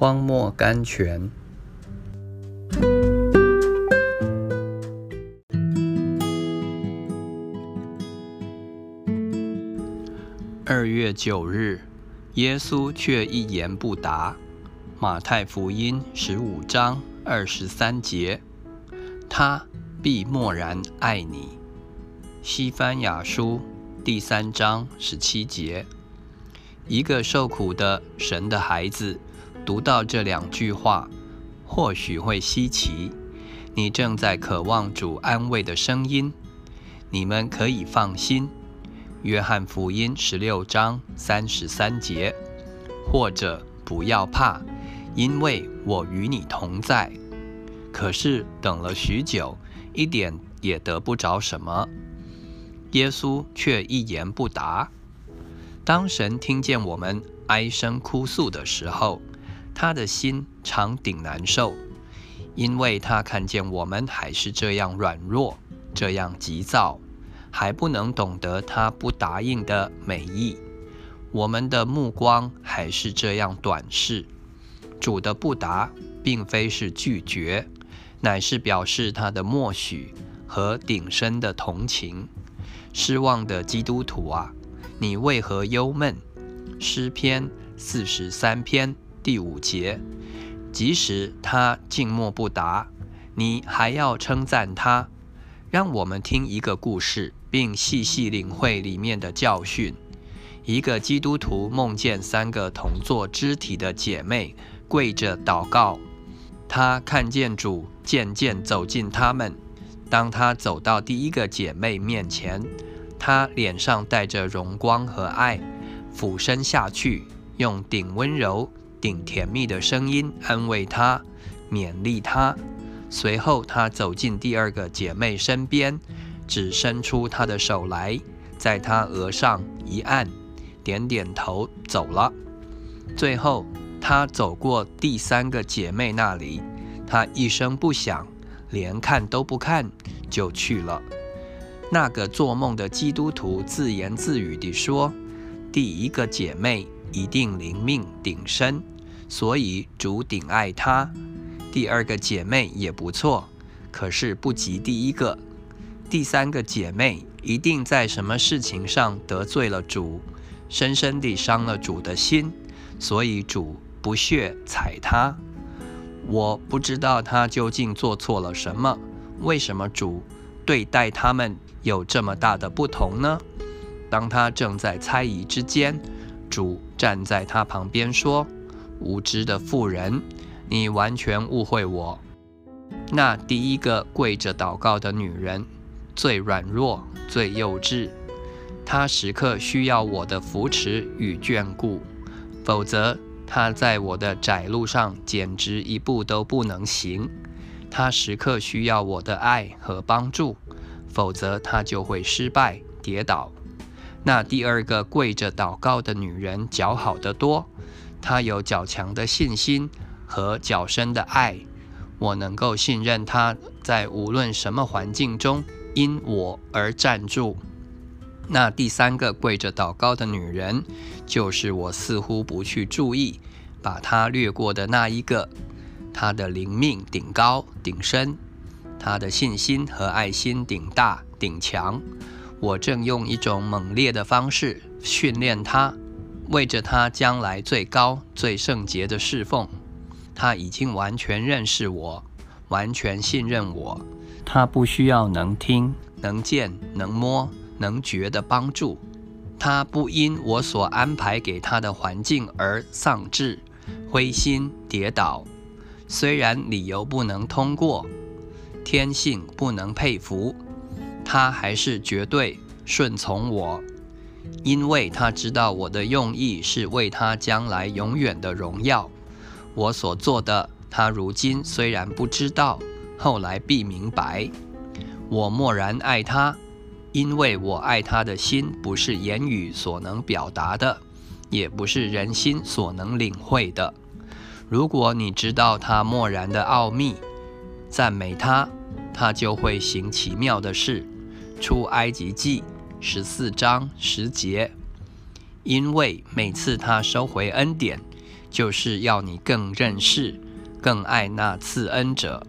荒漠甘泉。二月九日，耶稣却一言不答。马太福音十五章二十三节，他必默然爱你。西班牙书第三章十七节，一个受苦的神的孩子读到这两句话，或许会稀奇。你正在渴望主安慰的声音，你们可以放心。约翰福音十六章三十三节，或者不要怕。因为我与你同在，可是等了许久，一点也得不着什么。耶稣却一言不答。当神听见我们哀声哭诉的时候，他的心常顶难受，因为他看见我们还是这样软弱，这样急躁，还不能懂得他不答应的美意。我们的目光还是这样短视。主的不答，并非是拒绝，乃是表示他的默许和顶深的同情。失望的基督徒啊，你为何忧闷？诗篇四十三篇第五节。即使他静默不答，你还要称赞他。让我们听一个故事，并细细领会里面的教训。一个基督徒梦见三个同坐肢体的姐妹。跪着祷告，他看见主渐渐走近他们。当他走到第一个姐妹面前，他脸上带着荣光和爱，俯身下去，用顶温柔、顶甜蜜的声音安慰她、勉励她。随后，他走进第二个姐妹身边，只伸出他的手来，在她额上一按，点点头，走了。最后。他走过第三个姐妹那里，他一声不响，连看都不看就去了。那个做梦的基督徒自言自语地说：“第一个姐妹一定灵命鼎深，所以主顶爱她。第二个姐妹也不错，可是不及第一个。第三个姐妹一定在什么事情上得罪了主，深深地伤了主的心，所以主。”不屑踩她，我不知道她究竟做错了什么。为什么主对待他们有这么大的不同呢？当他正在猜疑之间，主站在他旁边说：“无知的妇人，你完全误会我。那第一个跪着祷告的女人，最软弱、最幼稚，她时刻需要我的扶持与眷顾，否则。”他在我的窄路上简直一步都不能行，他时刻需要我的爱和帮助，否则他就会失败跌倒。那第二个跪着祷告的女人较好得多，她有较强的信心和较深的爱，我能够信任她在无论什么环境中因我而站住。那第三个跪着祷告的女人，就是我似乎不去注意，把她略过的那一个。她的灵命顶高顶深，她的信心和爱心顶大顶强。我正用一种猛烈的方式训练他，为着他将来最高最圣洁的侍奉。他已经完全认识我，完全信任我。他不需要能听、能见、能摸。能觉的帮助，他不因我所安排给他的环境而丧志、灰心、跌倒。虽然理由不能通过，天性不能佩服，他还是绝对顺从我，因为他知道我的用意是为他将来永远的荣耀。我所做的，他如今虽然不知道，后来必明白。我默然爱他。因为我爱他的心不是言语所能表达的，也不是人心所能领会的。如果你知道他默然的奥秘，赞美他，他就会行奇妙的事。出埃及记十四章十节。因为每次他收回恩典，就是要你更认识、更爱那赐恩者。